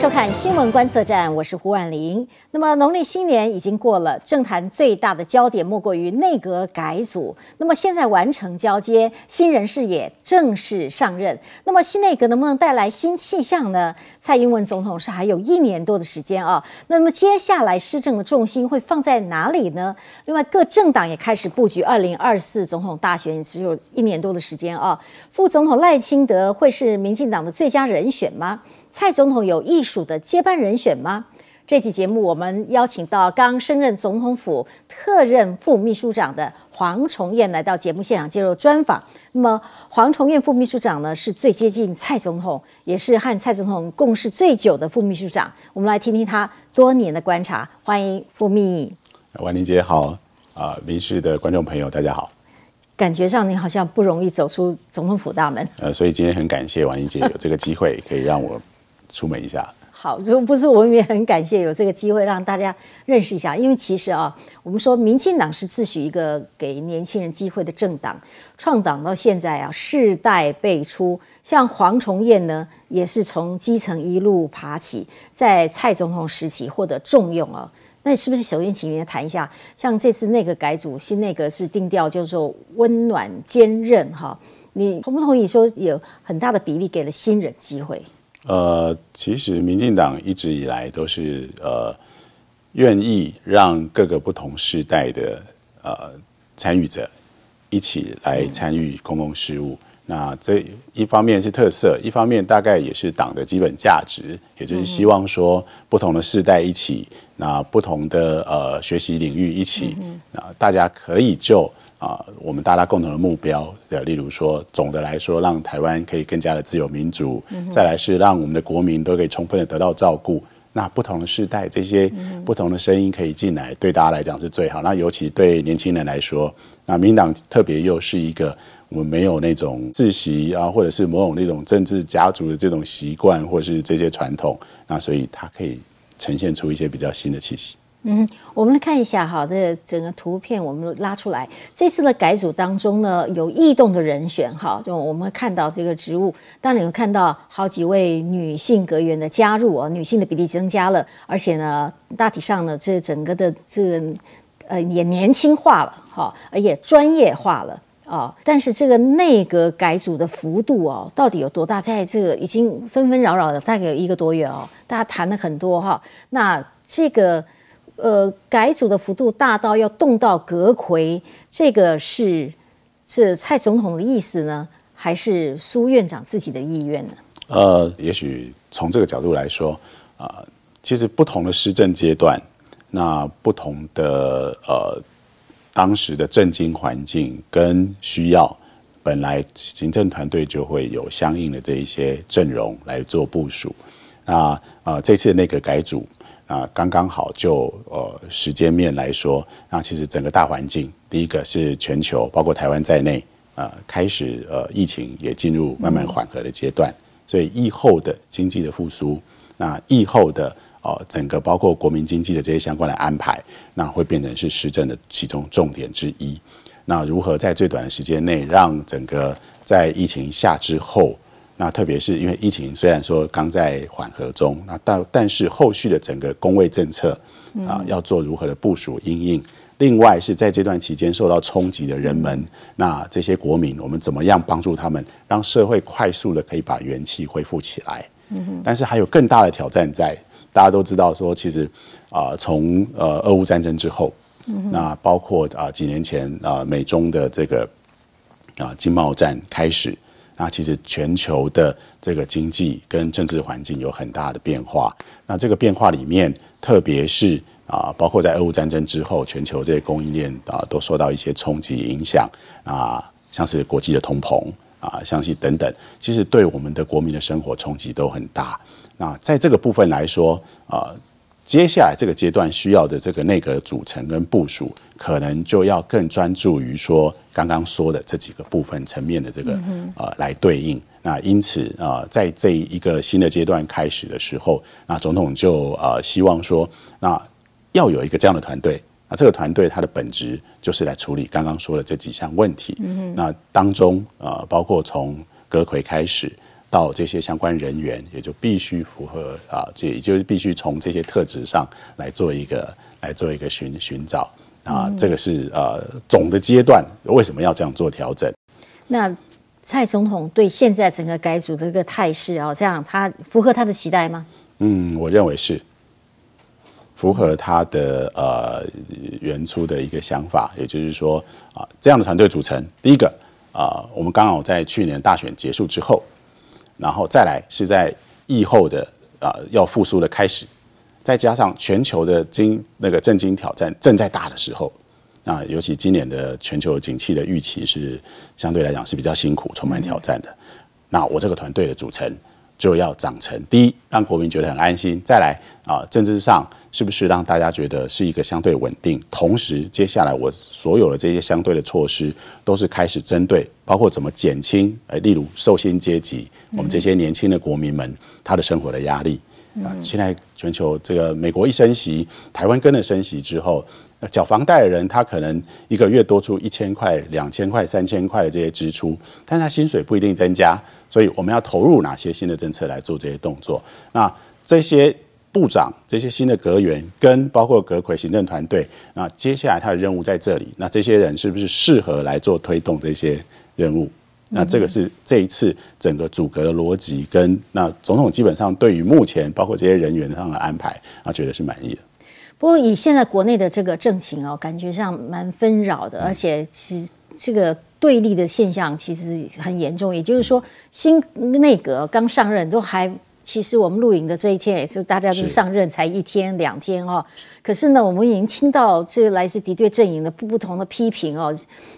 收看新闻观测站，我是胡婉玲。那么农历新年已经过了，政坛最大的焦点莫过于内阁改组。那么现在完成交接，新人士也正式上任。那么新内阁能不能带来新气象呢？蔡英文总统是还有一年多的时间啊。那么接下来施政的重心会放在哪里呢？另外各政党也开始布局二零二四总统大选，只有一年多的时间啊。副总统赖清德会是民进党的最佳人选吗？蔡总统有艺术的接班人选吗？这期节目我们邀请到刚升任总统府特任副秘书长的黄崇彦来到节目现场接受专访。那么黄崇彦副秘书长呢，是最接近蔡总统，也是和蔡总统共事最久的副秘书长。我们来听听他多年的观察。欢迎副秘。婉玲姐好啊，民视的观众朋友大家好。感觉上你好像不容易走出总统府大门。呃，所以今天很感谢婉玲姐有这个机会可以让我。出门一下，好，如果不是我们也很感谢有这个机会让大家认识一下，因为其实啊，我们说民进党是自诩一个给年轻人机会的政党，创党到现在啊，世代辈出，像黄崇彦呢，也是从基层一路爬起，在蔡总统时期获得重用啊。那是不是首先请您谈一下，像这次内阁改组，新内阁是定调叫做温暖坚韧哈，你同不同意说有很大的比例给了新人机会？呃，其实民进党一直以来都是呃愿意让各个不同世代的呃参与者一起来参与公共事务。那这一方面是特色，一方面大概也是党的基本价值，也就是希望说不同的世代一起，那不同的呃学习领域一起，那大家可以就。啊，我们大家共同的目标，呃，例如说，总的来说，让台湾可以更加的自由民主；再来是让我们的国民都可以充分的得到照顾。那不同的世代，这些不同的声音可以进来，对大家来讲是最好。那尤其对年轻人来说，那民党特别又是一个我们没有那种自习啊，或者是某种那种政治家族的这种习惯，或者是这些传统，那所以它可以呈现出一些比较新的气息。嗯，我们来看一下哈，这整个图片我们拉出来。这次的改组当中呢，有异动的人选哈，就我们看到这个职务，当然有看到好几位女性阁员的加入啊，女性的比例增加了，而且呢，大体上呢，这整个的这个呃也年轻化了哈，而也专业化了啊。但是这个内阁改组的幅度哦，到底有多大？在这个已经纷纷扰扰的大概有一个多月哦，大家谈了很多哈。那这个。呃，改组的幅度大到要动到阁魁，这个是是蔡总统的意思呢，还是苏院长自己的意愿呢？呃，也许从这个角度来说，啊，其实不同的施政阶段，那不同的呃当时的政经环境跟需要，本来行政团队就会有相应的这一些阵容来做部署。那啊，这次那个改组。啊，刚刚好就呃时间面来说，那其实整个大环境，第一个是全球，包括台湾在内，呃，开始呃疫情也进入慢慢缓和的阶段，所以疫后的经济的复苏，那疫后的呃整个包括国民经济的这些相关的安排，那会变成是施政的其中重点之一。那如何在最短的时间内，让整个在疫情下之后？那特别是因为疫情虽然说刚在缓和中，那但但是后续的整个工位政策啊，要做如何的部署应应。另外是在这段期间受到冲击的人们，那这些国民，我们怎么样帮助他们，让社会快速的可以把元气恢复起来？嗯但是还有更大的挑战在，大家都知道说，其实啊，从呃俄乌战争之后，那包括啊几年前啊美中的这个啊经贸战开始。那其实全球的这个经济跟政治环境有很大的变化。那这个变化里面，特别是啊，包括在俄乌战争之后，全球这些供应链啊都受到一些冲击影响啊，像是国际的通膨啊，像是等等，其实对我们的国民的生活冲击都很大。那在这个部分来说啊。接下来这个阶段需要的这个内阁组成跟部署，可能就要更专注于说刚刚说的这几个部分层面的这个呃来对应。那因此啊，在这一个新的阶段开始的时候，那总统就呃希望说，那要有一个这样的团队。那这个团队它的本质就是来处理刚刚说的这几项问题。那当中呃包括从阁魁开始，到这些相关人员，也就必须符合啊，这也就是必须从这些特质上来做一个来做一个寻寻找啊，这个是呃总的阶段为什么要这样做调整？那蔡总统对现在整个改组的这个态势啊，这样他符合他的期待吗？嗯，我认为是符合他的呃原初的一个想法，也就是说啊，这样的团队组成，第一个啊，我们刚好在去年大选结束之后。然后再来是在疫后的啊要复苏的开始，再加上全球的经那个震惊挑战正在大的时候，啊，尤其今年的全球景气的预期是相对来讲是比较辛苦、充满挑战的。那我这个团队的组成就要长成，第一让国民觉得很安心，再来啊政治上。是不是让大家觉得是一个相对稳定？同时，接下来我所有的这些相对的措施，都是开始针对，包括怎么减轻，呃，例如受薪阶级，我们这些年轻的国民们他的生活的压力啊。现在全球这个美国一升息，台湾跟着升息之后，缴房贷的人他可能一个月多出一千块、两千块、三千块的这些支出，但他薪水不一定增加，所以我们要投入哪些新的政策来做这些动作？那这些。部长这些新的阁员跟包括阁魁行政团队，那接下来他的任务在这里，那这些人是不是适合来做推动这些任务？那这个是这一次整个组阁的逻辑跟那总统基本上对于目前包括这些人员上的安排，啊，觉得是满意的。不过以现在国内的这个政情哦，感觉上蛮纷扰的，而且是这个对立的现象其实很严重。也就是说，新内阁刚上任都还。其实我们录影的这一天也是大家都上任才一天两天哦，可是呢，我们已经听到这来自敌对阵营的不不同的批评哦，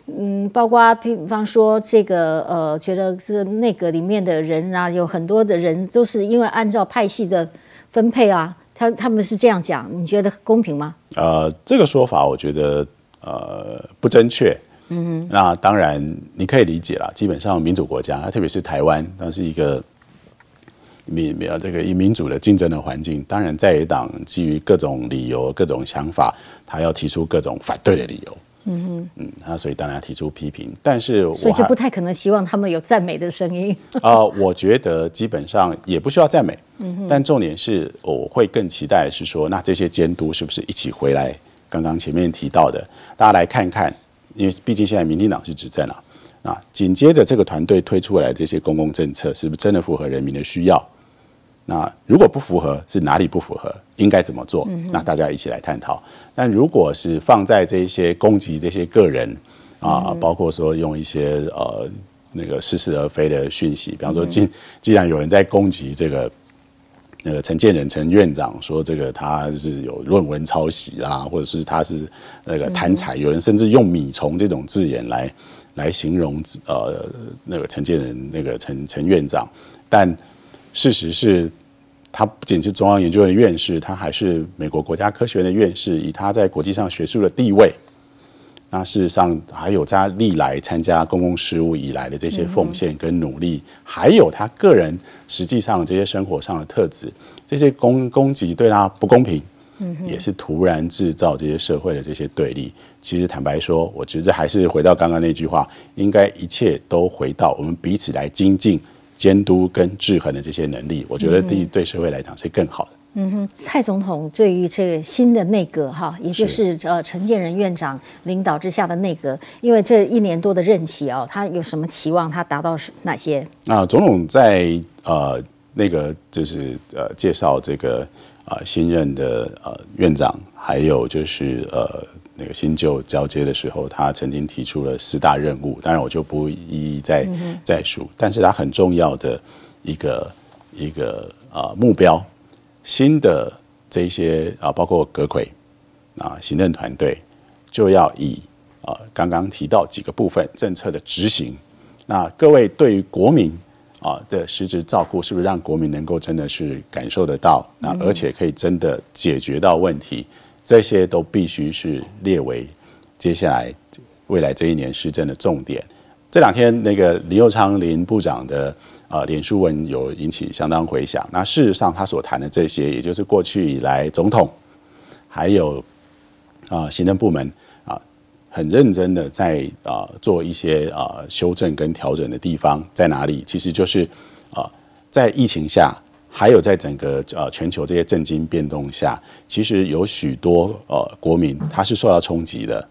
嗯，包括比方说这个呃，觉得这个内阁里面的人啊，有很多的人都是因为按照派系的分配啊，他他们是这样讲，你觉得公平吗？呃，这个说法我觉得呃不正确，嗯，那当然你可以理解了，基本上民主国家，特别是台湾，它是一个。民民这个以民主的竞争的环境，当然在野党基于各种理由、各种想法，他要提出各种反对的理由。嗯哼，嗯，那所以当然要提出批评，但是所以就不太可能希望他们有赞美的声音。啊，我觉得基本上也不需要赞美。嗯哼，但重点是我会更期待是说，那这些监督是不是一起回来？刚刚前面提到的，大家来看看，因为毕竟现在民进党是执政了。啊，紧接着这个团队推出来这些公共政策，是不是真的符合人民的需要？那如果不符合，是哪里不符合？应该怎么做？那大家一起来探讨。但如果是放在这些攻击这些个人啊，包括说用一些呃那个似是而非的讯息，比方说，既既然有人在攻击这个那个陈建仁陈院长，说这个他是有论文抄袭啦，或者是他是那个贪财，有人甚至用米虫这种字眼来。来形容呃那个陈建仁那个陈陈院长，但事实是，他不仅是中央研究院的院士，他还是美国国家科学院的院士。以他在国际上学术的地位，那事实上还有他历来参加公共事务以来的这些奉献跟努力，还有他个人实际上这些生活上的特质，这些攻攻击对他不公平。也是突然制造这些社会的这些对立。其实坦白说，我觉得还是回到刚刚那句话，应该一切都回到我们彼此来精进、监督跟制衡的这些能力。我觉得对对社会来讲是更好的。嗯哼，蔡总统对于这个新的内阁哈，也就是呃陈建仁院长领导之下的内阁，因为这一年多的任期哦，他有什么期望？他达到是哪些？啊，总统在呃那个就是呃介绍这个。啊，新任的呃院长，还有就是呃那个新旧交接的时候，他曾经提出了四大任务，当然我就不一一再再述，但是他很重要的一个一个啊目标，新的这些啊包括阁魁啊行政团队，就要以啊刚刚提到几个部分政策的执行，那各位对于国民。啊的实质照顾是不是让国民能够真的是感受得到？那而且可以真的解决到问题，这些都必须是列为接下来未来这一年施政的重点。这两天那个李佑昌林部长的啊脸书文有引起相当回响。那事实上他所谈的这些，也就是过去以来总统还有啊行政部门啊。很认真的在啊做一些啊修正跟调整的地方在哪里？其实就是啊在疫情下，还有在整个呃全球这些政经变动下，其实有许多呃国民他是受到冲击的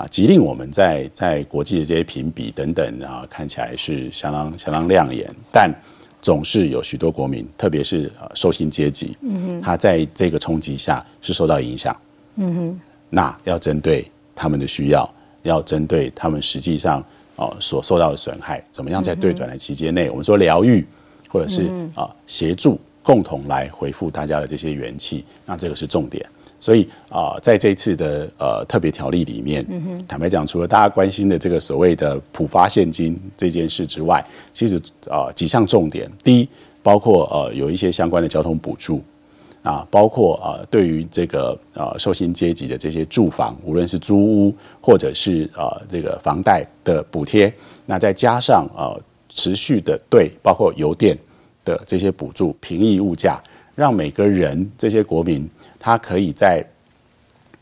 啊，即令我们在在国际的这些评比等等啊，看起来是相当相当亮眼，但总是有许多国民，特别是呃受薪阶级，嗯哼，他在这个冲击下是受到影响，嗯哼，那要针对他们的需要，要针对他们实际上哦所受到的损害，怎么样在对转的期间内，我们说疗愈。或者是啊，协助共同来回复大家的这些元气，那这个是重点。所以啊，在这次的呃特别条例里面，坦白讲，除了大家关心的这个所谓的普发现金这件事之外，其实啊几项重点，第一，包括呃有一些相关的交通补助啊，包括啊对于这个呃受薪阶级的这些住房，无论是租屋或者是啊这个房贷的补贴，那再加上啊。持续的对包括油电的这些补助平抑物价，让每个人这些国民他可以在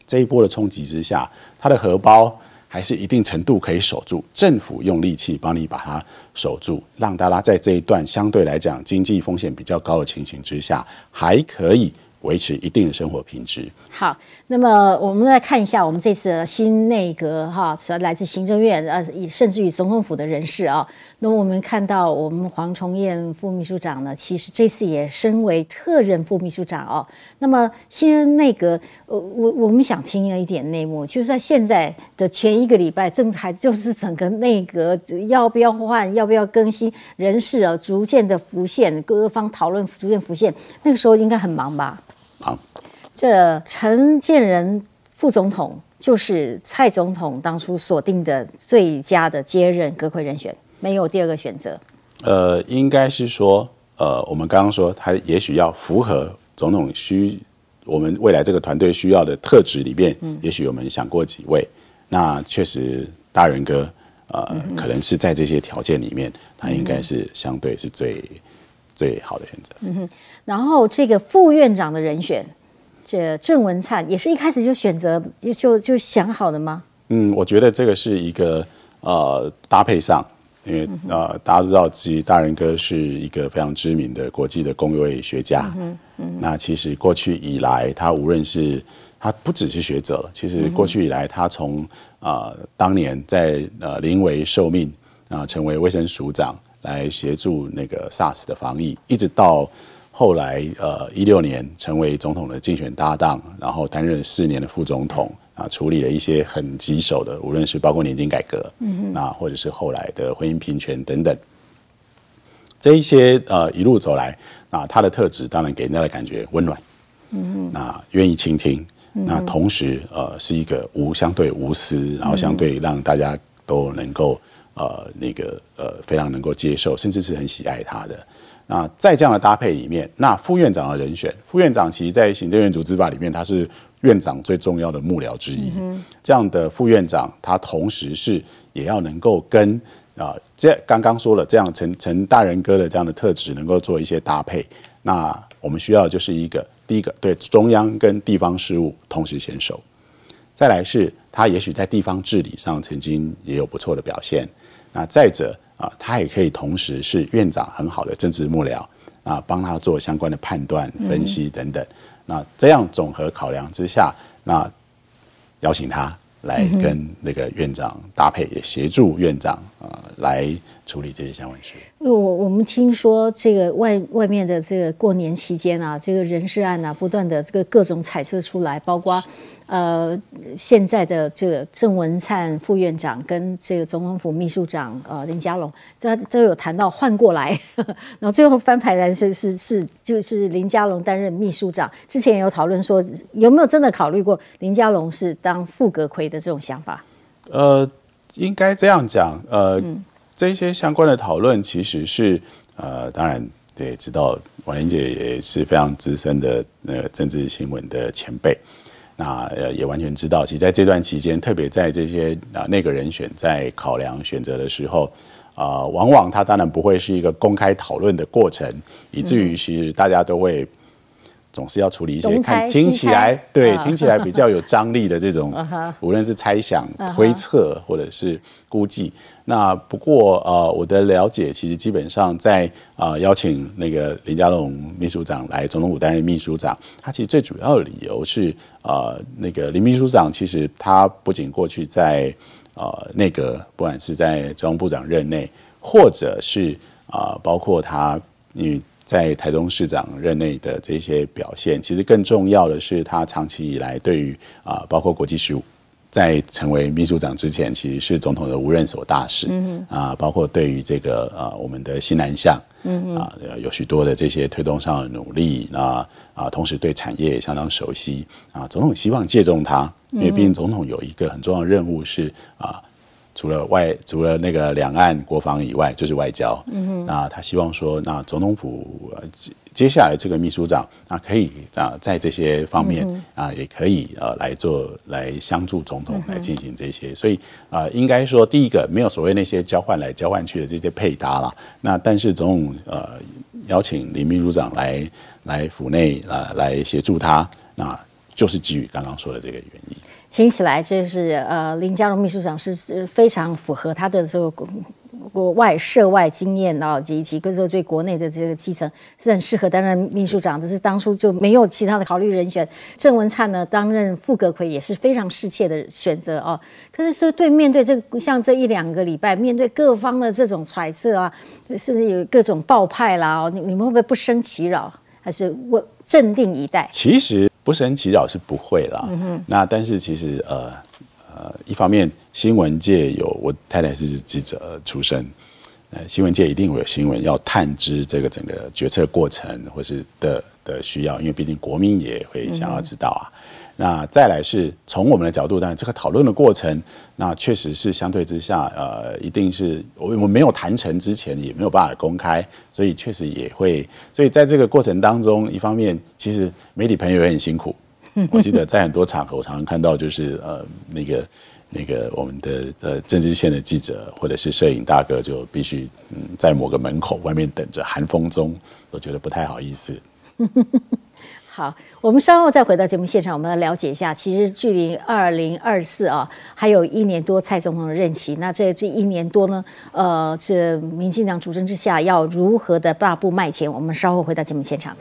这一波的冲击之下，他的荷包还是一定程度可以守住。政府用力气帮你把它守住，让大家在这一段相对来讲经济风险比较高的情形之下，还可以。维持一定的生活品质。好，那么我们来看一下我们这次的新内阁哈，是来自行政院呃，以甚至于总统府的人士啊。那么我们看到我们黄崇彦副秘书长呢，其实这次也身为特任副秘书长哦。那么新任内阁，呃，我我们想听一点内幕，就是在现在的前一个礼拜，正还就是整个内阁要不要换，要不要更新人事啊，逐渐的浮现，各方讨论逐渐浮现，那个时候应该很忙吧？好，这陈建仁副总统就是蔡总统当初锁定的最佳的接任阁魁人选，没有第二个选择。呃，应该是说，呃，我们刚刚说他也许要符合总统需我们未来这个团队需要的特质里面，嗯，也许我们想过几位，那确实大仁哥，呃，可能是在这些条件里面，他应该是相对是最。最好的选择。嗯哼，然后这个副院长的人选，这郑文灿也是一开始就选择就就想好的吗？嗯，我觉得这个是一个呃搭配上，因为呃大家都知道，其实大仁哥是一个非常知名的国际的工位学家。嗯嗯，那其实过去以来，他无论是他不只是学者了，其实过去以来，他从啊当年在呃临危受命啊，成为卫生署长。来协助那个 SARS 的防疫，一直到后来，呃，一六年成为总统的竞选搭档，然后担任四年的副总统，啊，处理了一些很棘手的，无论是包括年金改革，嗯啊，或者是后来的婚姻平权等等，这一些呃一路走来，啊，他的特质当然给人家的感觉温暖，嗯那愿意倾听，那同时呃是一个无相对无私，然后相对让大家都能够。呃，那个呃，非常能够接受，甚至是很喜爱他的。那在这样的搭配里面，那副院长的人选，副院长其实，在行政院组织法里面，他是院长最重要的幕僚之一。这样的副院长，他同时是也要能够跟啊，这刚刚说了，这样陈陈大人哥的这样的特质，能够做一些搭配。那我们需要就是一个，第一个对中央跟地方事务同时牵手，再来是他也许在地方治理上曾经也有不错的表现。那再者啊，他也可以同时是院长很好的政治幕僚啊，帮他做相关的判断、分析等等。那这样综合考量之下，那邀请他来跟那个院长搭配，也协助院长啊来处理这些相关事。我我们听说这个外外面的这个过年期间啊，这个人事案啊，不断的这个各种猜测出来，包括。呃，现在的这个郑文灿副院长跟这个总统府秘书长呃林佳龙，这都有谈到换过来，然后最后翻牌的是是是就是林佳龙担任秘书长。之前有讨论说有没有真的考虑过林佳龙是当副阁魁的这种想法？呃，应该这样讲，呃，这些相关的讨论其实是呃，当然对，知道王玲姐也是非常资深的那个政治新闻的前辈。那呃也完全知道，其实在这段期间，特别在这些啊那个人选在考量选择的时候，啊，往往他当然不会是一个公开讨论的过程，以至于其实大家都会总是要处理一些看听起来对啊听起来比较有张力的这种 啊，无论是猜想啊、推测或者是估计。那不过呃，我的了解其实基本上在呃邀请那个林佳龙秘书长来总统府担任秘书长，他其实最主要的理由是呃那个林秘书长其实他不仅过去在呃内阁，不管是在交通部长任内，或者是啊、呃包括他因为在台中市长任内的这些表现，其实更重要的是他长期以来对于啊、包括国际事务。在成为秘书长之前，其实是总统的无任所大使，嗯啊，包括对于这个呃我们的西南向，嗯啊有许多的这些推动上的努力，那啊同时对产业也相当熟悉。啊，总统希望借重他，因为毕竟总统有一个很重要的任务是啊除了外除了那个两岸国防以外，就是外交。嗯哼，那他希望说，那总统府、呃、接接下来这个秘书长，那可以啊在这些方面、啊，也可以呃来做来相助总统来进行这些。所以啊、应该说第一个没有所谓那些交换来交换去的这些配搭啦。那但是总统呃邀请林秘书长来来府内啊、来协助他，那就是基于刚刚说的这个原因。听起来这是呃林佳荣秘书长是非常符合他的这个国外涉外经验啊，以及跟这个对国内的这个基层是很适合担任秘书长的。是当初就没有其他的考虑人选。郑文灿呢担任副阁魁也是非常适切的选择哦。可是说对面对这个像这一两个礼拜，面对各方的这种揣测啊，甚至有各种爆派啦，哦，你你们会不会不生其扰，还是我镇定以待？其实不生其扰是不会啦。那但是其实呃呃，一方面新闻界有我太太是记者出身，呃，新闻界一定会有新闻要探知这个整个决策过程或是的的需要，因为毕竟国民也会想要知道啊。那再来是从我们的角度，当然这个讨论的过程，那确实是相对之下，呃，一定是我我没有谈成之前也没有办法公开，所以确实也会，所以在这个过程当中，一方面其实媒体朋友也很辛苦，我记得在很多场合，我常常看到就是呃那个那个我们的呃政治线的记者或者是摄影大哥就必须嗯在某个门口外面等着，寒风中都觉得不太好意思。好，我们稍后再回到节目现场，我们来了解一下，其实距离二零二四啊，还有一年多蔡总统的任期。那这这一年多呢，呃，是民进党主政之下要如何的大步迈前？我们稍后回到节目现场。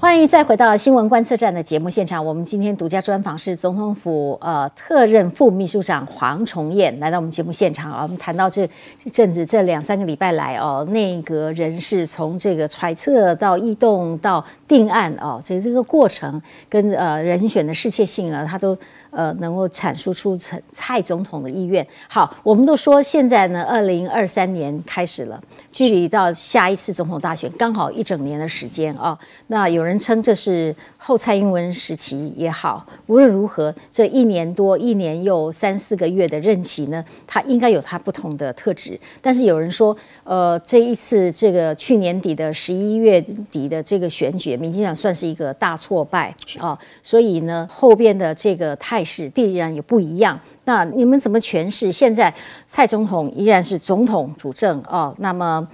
欢迎再回到新闻观测站的节目现场。我们今天独家专访是总统府呃特任副秘书长黄崇彦来到我们节目现场啊。我们谈到这这阵子这两三个礼拜来哦，内阁人士从这个揣测到异动到定案哦，所以这个过程跟呃人选的适切性啊，他都呃能够阐述出蔡总统的意愿。好，我们都说现在呢，二零二三年开始了，距离到下一次总统大选刚好一整年的时间啊。那有人称这是后蔡英文时期也好，无论如何，这一年多、一年又三四个月的任期呢，它应该有它不同的特质。但是有人说，呃，这一次这个去年底的十一月底的这个选举，民进党算是一个大挫败啊，所以呢，后边的这个态势必然有不一样。那你们怎么诠释？现在蔡总统依然是总统主政哦，那么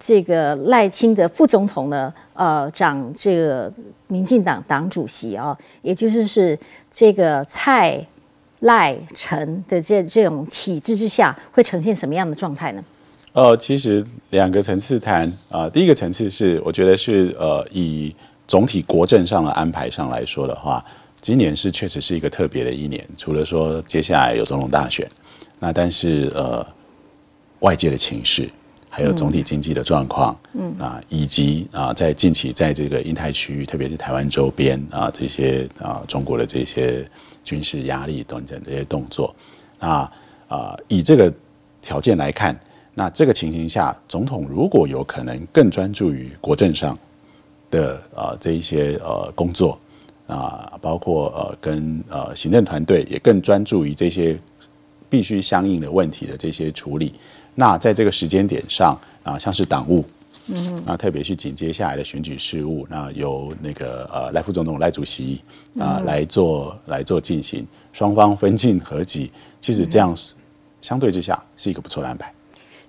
这个赖清德副总统呢，呃，长这个民进党党主席啊、也就是是这个蔡赖陈的这这种体制之下，会呈现什么样的状态呢？呃，其实两个层次谈啊、第一个层次是我觉得是呃，以总体国政上的安排上来说的话，今年是确实是一个特别的一年。除了说接下来有总统大选，那但是呃，外界的情势，还有总体经济的状况，嗯啊，以及啊，在近期在这个印太区域，特别是台湾周边啊，这些啊中国的这些军事压力等等这些动作，那啊，以这个条件来看。那这个情形下，总统如果有可能更专注于国政上的啊这一些呃工作啊、包括呃跟呃行政团队也更专注于这些必须相应的问题的这些处理。那在这个时间点上啊、像是党务，嗯，那特别是紧接下来的选举事务，那由那个呃赖副总统赖主席啊、来做来做进行，双方分进合集，其实这样是相对之下是一个不错的安排。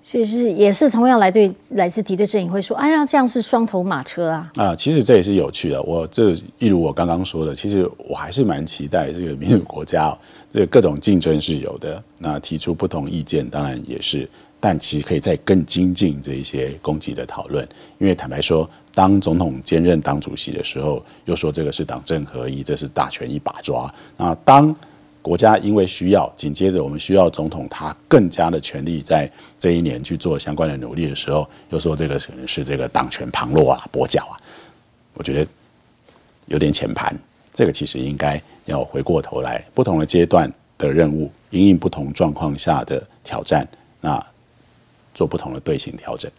其实也是同样来对来自敌对阵营会说，哎呀，这样是双头马车啊。啊，其实这也是有趣的。我这一如我刚刚说的，其实我还是蛮期待这个民主国家，这个各种竞争是有的。那提出不同意见，当然也是，但其实可以再更精进这一些攻击的讨论。因为坦白说，当总统兼任党主席的时候，又说这个是党政合一，这是大权一把抓。那当国家因为需要，紧接着我们需要总统他更加的全力在这一年去做相关的努力的时候，又说这个可能是这个党权旁落啊、跛脚啊，我觉得有点浅盘。这个其实应该要回过头来，不同的阶段的任务，因应不同状况下的挑战，那做不同的队形调整。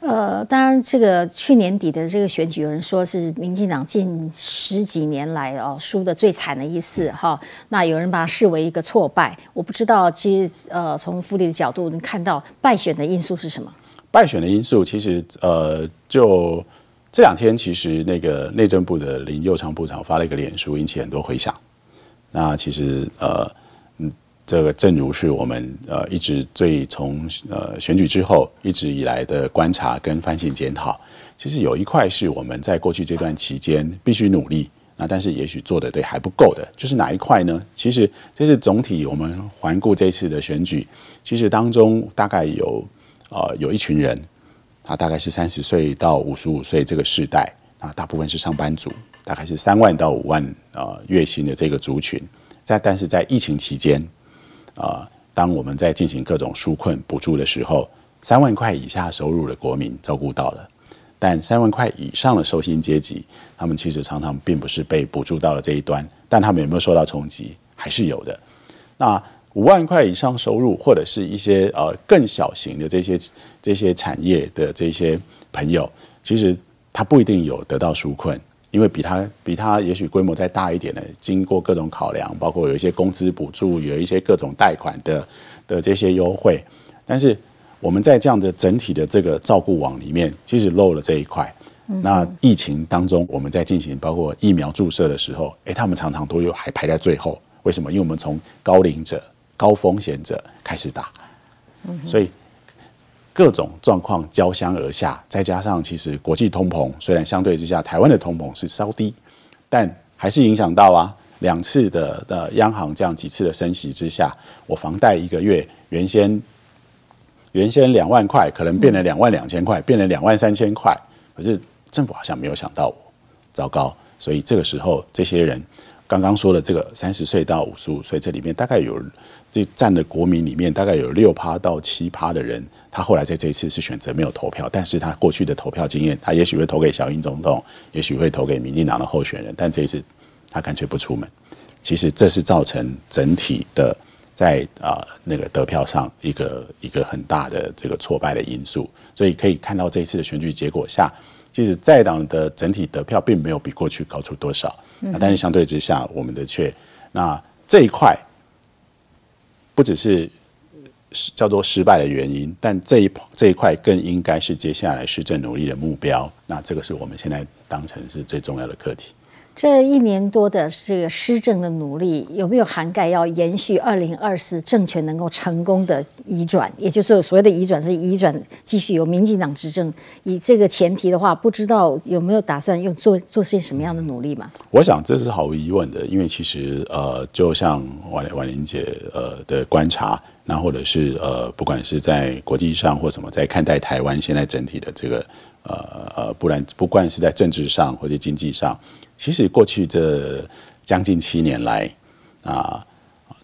呃，当然，这个去年底的这个选举，有人说是民进党近十几年来哦输的最惨的一次哈。那有人把它视为一个挫败。我不知道，其实呃，从福利的角度，你看到败选的因素是什么？败选的因素其实呃，就这两天，其实那个内政部的林佑昌部长发了一个脸书，引起很多回响。那其实呃。这个正如是我们呃一直最从呃选举之后一直以来的观察跟反省检讨，其实有一块是我们在过去这段期间必须努力，那但是也许做的对还不够的，就是哪一块呢？其实这是总体我们环顾这次的选举，其实当中大概有呃有一群人，他大概是三十岁到五十五岁这个世代啊，大部分是上班族，大概是三万到五万啊月薪的这个族群，在但是在疫情期间。啊，当我们在进行各种纾困补助的时候，三万块以下收入的国民照顾到了，但三万块以上的受薪阶级，他们其实常常并不是被补助到了这一端，但他们有没有受到冲击，还是有的。那五万块以上收入，或者是一些呃更小型的这些这些产业的这些朋友，其实他不一定有得到纾困。因为比他比他也许规模再大一点的，经过各种考量，包括有一些工资补助，有一些各种贷款的的这些优惠，但是我们在这样的整体的这个照顾网里面，其实漏了这一块。那疫情当中，我们在进行包括疫苗注射的时候，诶，他们常常都有还排在最后。为什么？因为我们从高龄者、高风险者开始打，所以。各种状况交相而下，再加上其实国际通膨虽然相对之下台湾的通膨是稍低，但还是影响到啊两次的的央行这样几次的升息之下，我房贷一个月原先原先两万块，可能变成两万两千块，变成两万三千块，可是政府好像没有想到我，糟糕，所以这个时候这些人刚刚说的这个三十岁到五十五岁，这里面大概有这占的国民里面大概有六趴到七趴的人。他后来在这一次是选择没有投票，但是他过去的投票经验，他也许会投给小英总统，也许会投给民进党的候选人，但这一次他干脆不出门。其实这是造成整体的在啊那个得票上一个一个很大的这个挫败的因素。所以可以看到这一次的选举结果下，其实在党的整体得票并没有比过去高出多少，但是相对之下，我们的却那这一块不只是。叫做失败的原因，但这一这一块更应该是接下来施政努力的目标。那这个是我们现在当成是最重要的课题。这一年多的这个施政的努力，有没有涵盖要延续二零二四政权能够成功的移转？也就是所谓的移转是移转继续由民进党执政，以这个前提的话，不知道有没有打算用做做些什么样的努力嘛？我想这是毫无疑问的，因为其实呃，就像婉婉玲姐呃的观察。那或者是呃，不管是在国际上或什么，在看待台湾现在整体的这个呃呃，不然不管是在政治上或者经济上，其实过去这将近七年来啊，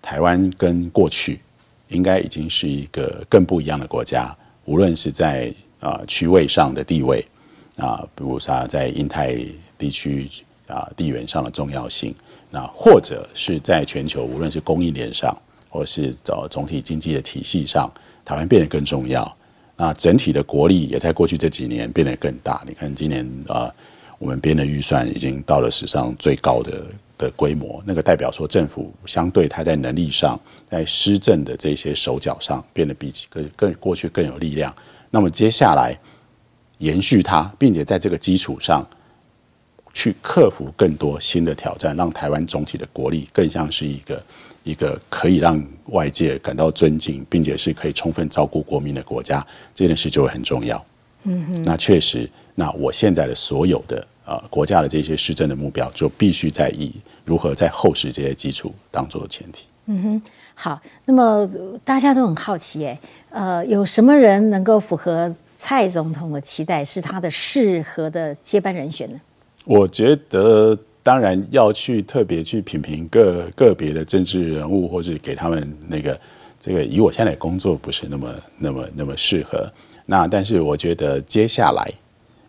台湾跟过去应该已经是一个更不一样的国家，无论是在啊区位上的地位啊，比如说在印太地区啊地缘上的重要性，那或者是在全球，无论是供应链上。或是找总体经济的体系上，台湾变得更重要。那整体的国力也在过去这几年变得更大。你看今年啊，我们编的预算已经到了史上最高的的规模。那个代表说，政府相对它在能力上，在施政的这些手脚上，变得比更更过去更有力量。那么接下来延续它，并且在这个基础上去克服更多新的挑战，让台湾总体的国力更像是一个。一个可以让外界感到尊敬，并且是可以充分照顾国民的国家，这件事就会很重要。嗯哼，那确实，那我现在的所有的呃国家的这些施政的目标，就必须在以如何在厚实这些基础当做前提。嗯哼，好，那么大家都很好奇，哎，呃，有什么人能够符合蔡总统的期待，是他的适合的接班人选呢？我觉得。当然要去特别去品评个个别的政治人物，或是给他们那个这个，以我现在的工作不是那么那么那么适合。那但是我觉得接下来，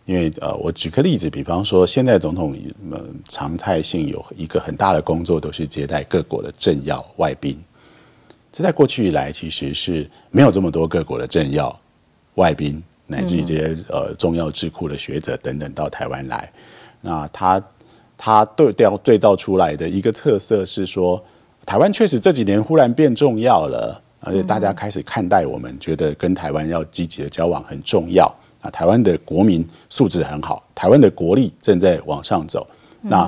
因为呃，我举个例子，比方说现在总统呃常态性有一个很大的工作，都是接待各国的政要外宾。这在过去以来其实是没有这么多各国的政要外宾，乃至于这些呃重要智库的学者等等到台湾来，那他。他对调对照出来的一个特色是说，台湾确实这几年忽然变重要了，而且大家开始看待我们，觉得跟台湾要积极的交往很重要啊。台湾的国民素质很好，台湾的国力正在往上走。那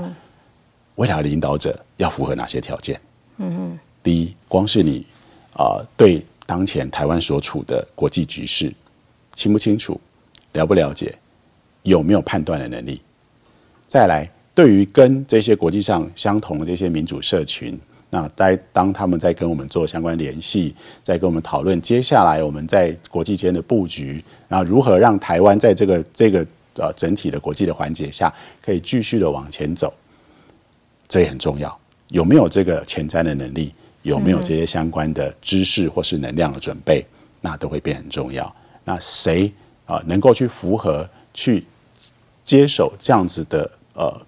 未来的领导者要符合哪些条件？嗯嗯，第一，光是你啊，对当前台湾所处的国际局势清不清楚，了不了解，有没有判断的能力？再来。对于跟这些国际上相同的这些民主社群，那在当他们在跟我们做相关联系，在跟我们讨论接下来我们在国际间的布局，然后如何让台湾在这个这个呃整体的国际的环节下，可以继续的往前走，这也很重要。有没有这个前瞻的能力？有没有这些相关的知识或是能量的准备？那都会变很重要。那谁啊能够去符合去接手这样子的呃？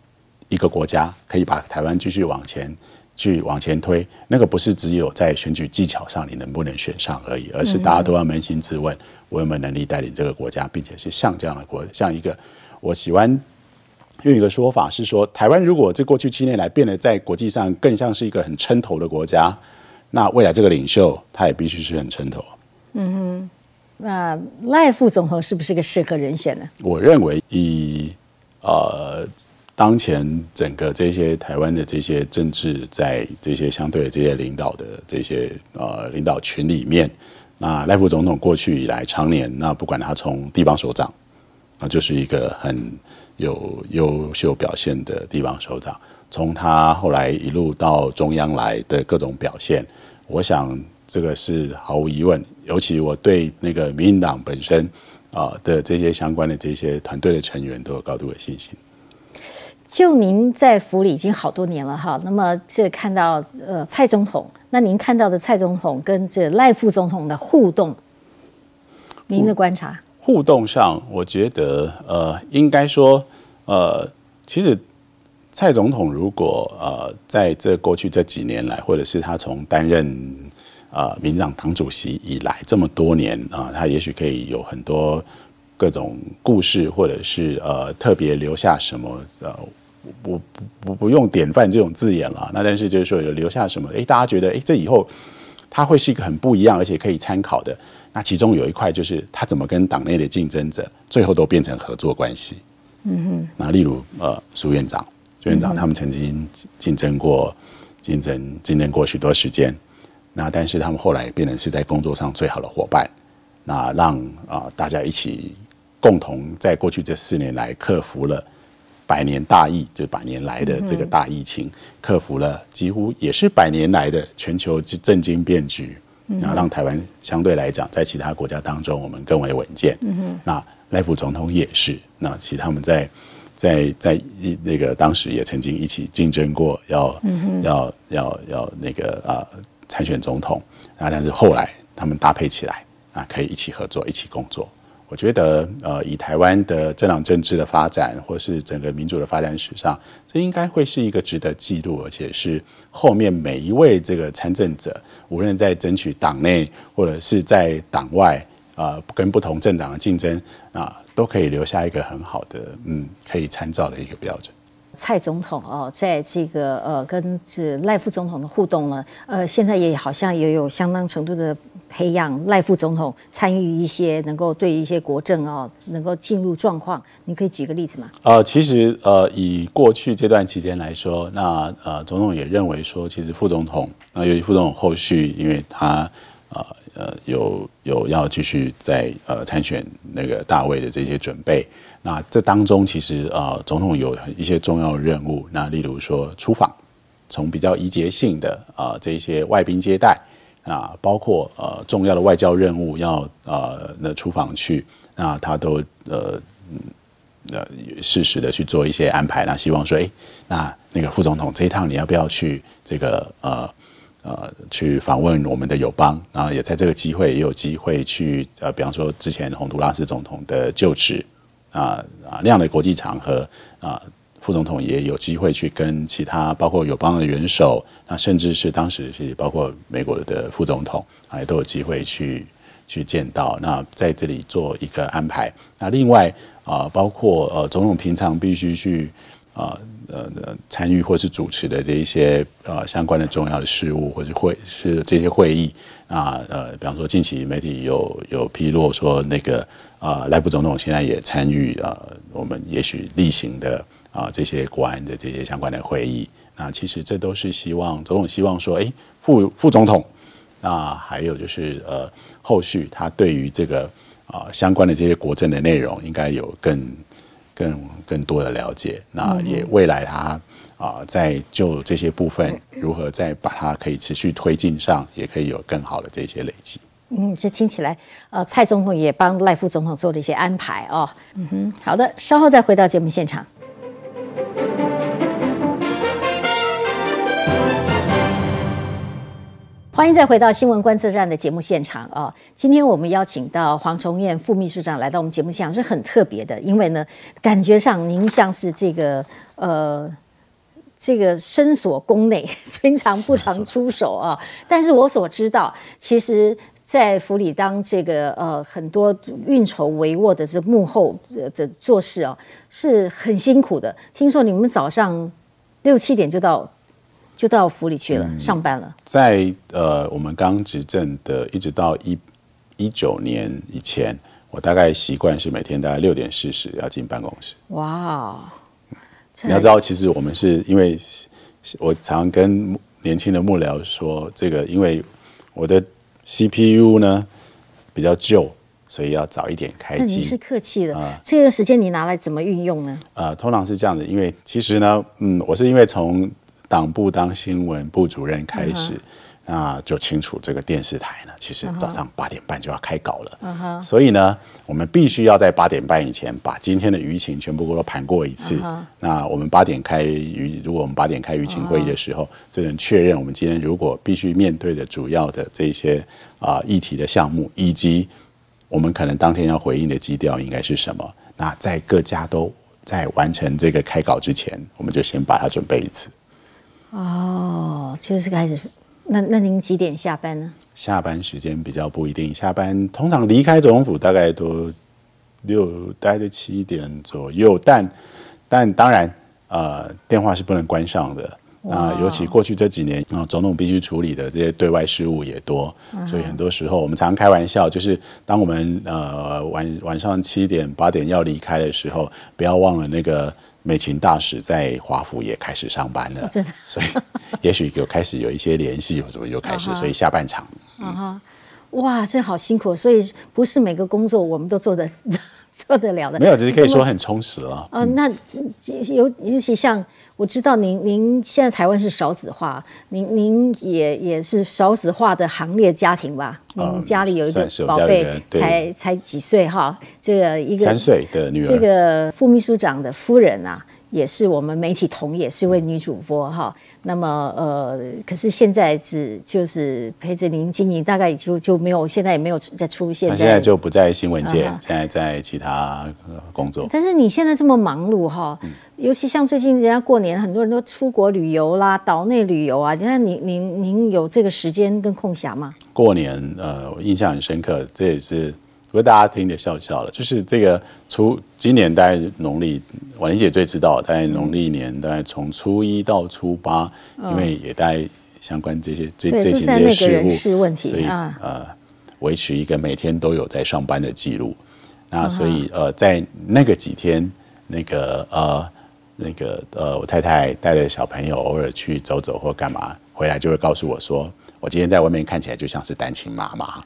一个国家可以把台湾继续往前去往前推，那个不是只有在选举技巧上你能不能选上而已，而是大家都要扪心自问，我有没有能力带领这个国家，并且是像这样的国，像一个我喜欢用一个说法是说，台湾如果这过去七年来变得在国际上更像是一个很撑头的国家，那未来这个领袖他也必须是很撑头。嗯哼，那赖副总统是不是个适合人选呢？我认为以呃。当前整个这些台湾的这些政治，在这些相对的这些领导的这些呃领导群里面，那赖副总统过去以来常年，那不管他从地方首长，啊，就是一个很有优秀表现的地方首长，从他后来一路到中央来的各种表现，我想这个是毫无疑问，尤其我对那个民进党本身啊的这些相关的这些团队的成员都有高度的信心。就您在府里已经好多年了哈，那么这看到呃蔡总统，那您看到的蔡总统跟这赖副总统的互动，您的观察？互动上，我觉得呃，应该说呃，其实蔡总统如果呃在这过去这几年来，或者是他从担任呃民党党主席以来这么多年啊，他也许可以有很多各种故事，或者是呃特别留下什么呃。不不不不用典范这种字眼了，那但是就是说有留下什么？哎，大家觉得哎，这以后他会是一个很不一样，而且可以参考的。那其中有一块就是他怎么跟党内的竞争者最后都变成合作关系。嗯哼。那例如呃，苏院长、苏院长他们曾经竞争过，竞争竞争过许多时间。那但是他们后来变成是在工作上最好的伙伴。那让啊大家一起共同在过去这四年来克服了。百年大疫，就百年来的这个大疫情，克服了几乎也是百年来的全球震惊变局，然后，让台湾相对来讲，在其他国家当中，我们更为稳健。那赖副总统也是，那其实他们在在在一那个当时也曾经一起竞争过，要要要要那个啊参选总统。啊，但是后来他们搭配起来啊，可以一起合作，一起工作。我觉得，呃，以台湾的政党政治的发展，或是整个民主的发展史上，这应该会是一个值得记录，而且是后面每一位这个参政者，无论在争取党内或者是在党外，啊，跟不同政党的竞争啊，都可以留下一个很好的，嗯，可以参照的一个标准。蔡总统哦，在这个呃跟这赖副总统的互动呢，呃，现在也好像也有相当程度的。培养赖副总统参与一些能够对一些国政哦能够进入状况？你可以举个例子吗？呃，其实呃，以过去这段期间来说，那呃，总统也认为说，其实副总统，那由于副总统后续，因为他呃呃有有要继续在呃参选那个大位的这些准备，那这当中其实呃，总统有一些重要任务，那例如说出访，从比较仪节性的啊这些外宾接待。啊，包括呃重要的外交任务要呃那出访去，那他都呃呃适时的去做一些安排。那希望说，哎，那那个副总统这一趟你要不要去这个呃呃去访问我们的友邦？然后也在这个机会也有机会去呃，比方说之前洪都拉斯总统的就职啊啊那样的国际场合啊。副总统也有机会去跟其他包括友邦的元首，那甚至是当时是包括美国的副总统，啊，也都有机会去去见到。那在这里做一个安排。那另外啊，包括呃总统平常必须去啊呃参与或是主持的这一些呃相关的重要的事务或者会是这些会议啊呃，比方说近期媒体有有披露说那个啊赖副总统现在也参与啊我们也许例行的。啊，这些国安的这些相关的会议，那其实这都是希望总统希望说，哎，副副总统，那还有就是呃，后续他对于这个啊相关的这些国政的内容，应该有更更更多的了解。那也未来他啊，在就这些部分如何再把它可以持续推进上，也可以有更好的这些累积。嗯，这听起来呃，蔡总统也帮赖副总统做了一些安排哦。嗯哼，好的，稍后再回到节目现场。欢迎再回到新闻观测站的节目现场啊！今天我们邀请到黄崇彦副秘书长来到我们节目现场，是很特别的，因为呢，感觉上您像是这个呃，这个深锁宫内，平常不常出手啊。但是我所知道，其实，在府里当这个呃很多运筹帷幄的这幕后的做事啊，是很辛苦的。听说你们早上六七点就到。就到府里去了，上班了。在呃，我们刚执政的，一直到一一九年以前，我大概习惯是每天大概六点四十要进办公室。哇！你要知道，其实我们是因为，我常跟年轻的幕僚说，这个因为我的 CPU 呢比较旧，所以要早一点开机。你是客气的，这个时间你拿来怎么运用呢？呃，通常是这样的，因为其实呢，嗯，我是因为从党部当新闻部主任开始，那就清楚这个电视台呢，其实早上八点半就要开稿了。所以呢，我们必须要在八点半以前把今天的舆情全部都盘过一次。那我们八点开舆，如果我们八点开舆情会议的时候，就能确认我们今天如果必须面对的主要的这些啊议题的项目，以及我们可能当天要回应的基调应该是什么。那在各家都在完成这个开稿之前，我们就先把它准备一次。哦，就是开始。那那您几点下班呢？下班时间比较不一定，下班通常离开总统府大概都六，大概都七点左右。但但当然，呃，电话是不能关上的。啊，尤其过去这几年啊，总统必须处理的这些对外事务也多，所以很多时候我们常常开玩笑，就是当我们呃晚晚上七点八点要离开的时候，不要忘了那个。美琴大使在华府也开始上班了，真的，所以 也许有开始有一些联系，有什么又开始，所以下半场，啊哈，哇，这好辛苦，所以不是每个工作我们都做得 做得了的，没有，只是可以说很充实了。啊，那尤尤其像。我知道您，您现在台湾是少子化，您您也也是少子化的行列家庭吧？您家里有一个宝贝，才才几岁哈？这个一个三岁的女儿，这个副秘书长的夫人啊。也是我们媒体同业，是位女主播哈。那么呃，可是现在只就是陪着您经营，大概就就没有，现在也没有再出现。现在就不在新闻界，现在在其他工作。但是你现在这么忙碌哈，尤其像最近人家过年，很多人都出国旅游啦，岛内旅游啊。你看，您您您有这个时间跟空暇吗？过年呃，我印象很深刻，这也是。不过大家听着笑笑了，就是这个初今年大概农历，婉玲姐最知道，大概农历年大概从初一到初八，因为也带相关这些这这些事务，是问题，所以呃维持一个每天都有在上班的记录。那所以呃，在那个几天，那个呃，那个呃，我太太带着小朋友偶尔去走走或干嘛，回来就会告诉我说，我今天在外面看起来就像是单亲妈妈。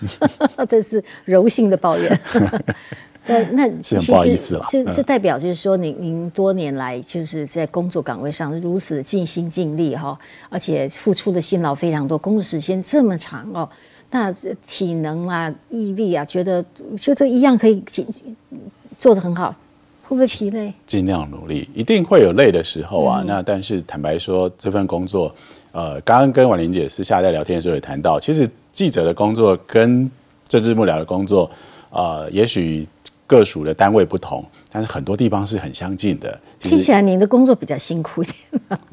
这是柔性的抱怨。那那其不好意思了这这代表就是说，您您多年来就是在工作岗位上如此的尽心尽力哈，而且付出的辛劳非常多，工作时间这么长哦，那体能啊、毅力啊，觉得觉得一样可以做得很好，会不会疲累？尽量努力，一定会有累的时候啊。那但是坦白说，这份工作，呃，刚刚跟婉玲姐私下在聊天的时候也谈到，其实记者的工作跟政治幕僚的工作，呃，也许。各属的单位不同，但是很多地方是很相近的。听起来您的工作比较辛苦一点。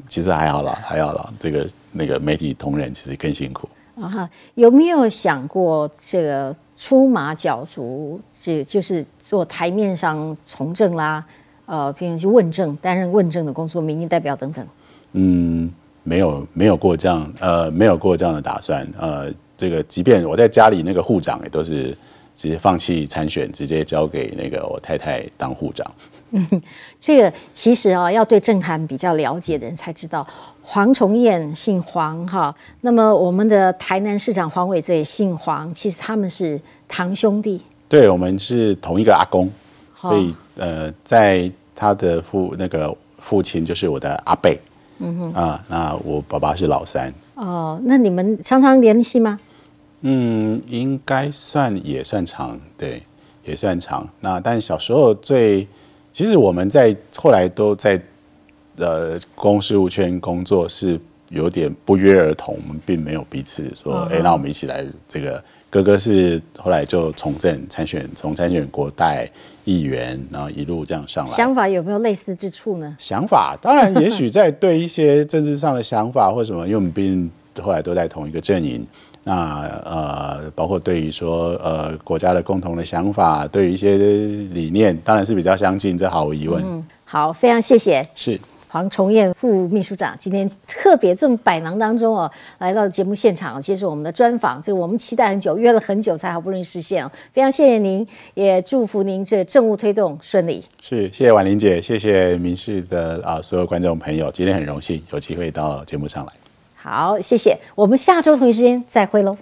其实还好啦，还好啦。这个那个媒体同仁其实更辛苦。啊哈，有没有想过这个出马角逐，这就是做台面上从政啦，呃，譬如去问政，担任问政的工作，民意代表等等？嗯，没有，没有过这样，呃，没有过这样的打算。呃，这个即便我在家里那个护长也都是。直接放弃参选，直接交给那个我太太当护长。嗯，这个其实啊，要对政坛比较了解的人才知道，黄崇彦姓黄哈。那么我们的台南市长黄伟哲也姓黄，其实他们是堂兄弟。对，我们是同一个阿公，所以呃，在他的父那个父亲就是我的阿贝。嗯哼啊，那我爸爸是老三。哦，那你们常常联系吗？嗯，应该算也算长，对，也算长。那但小时候最，其实我们在后来都在呃公事务圈工作，是有点不约而同，我们并没有彼此说，哎，那我们一起来。这个哥哥是后来就从政参选，从参选国代议员，然后一路这样上来。想法有没有类似之处呢？想法当然，也许在对一些政治上的想法或什么，因为我们毕竟后来都在同一个阵营。那呃，包括对于说呃国家的共同的想法，对于一些理念，当然是比较相近，这毫无疑问。嗯，好，非常谢谢。是黄崇彦副秘书长，今天特别这么百忙当中哦，来到节目现场接受我们的专访。这个我们期待很久，约了很久才好不容易实现哦，非常谢谢您，也祝福您这政务推动顺利。是，谢谢婉玲姐，谢谢民视的啊所有观众朋友，今天很荣幸有机会到节目上来。好，谢谢，我们下周同一时间再会喽。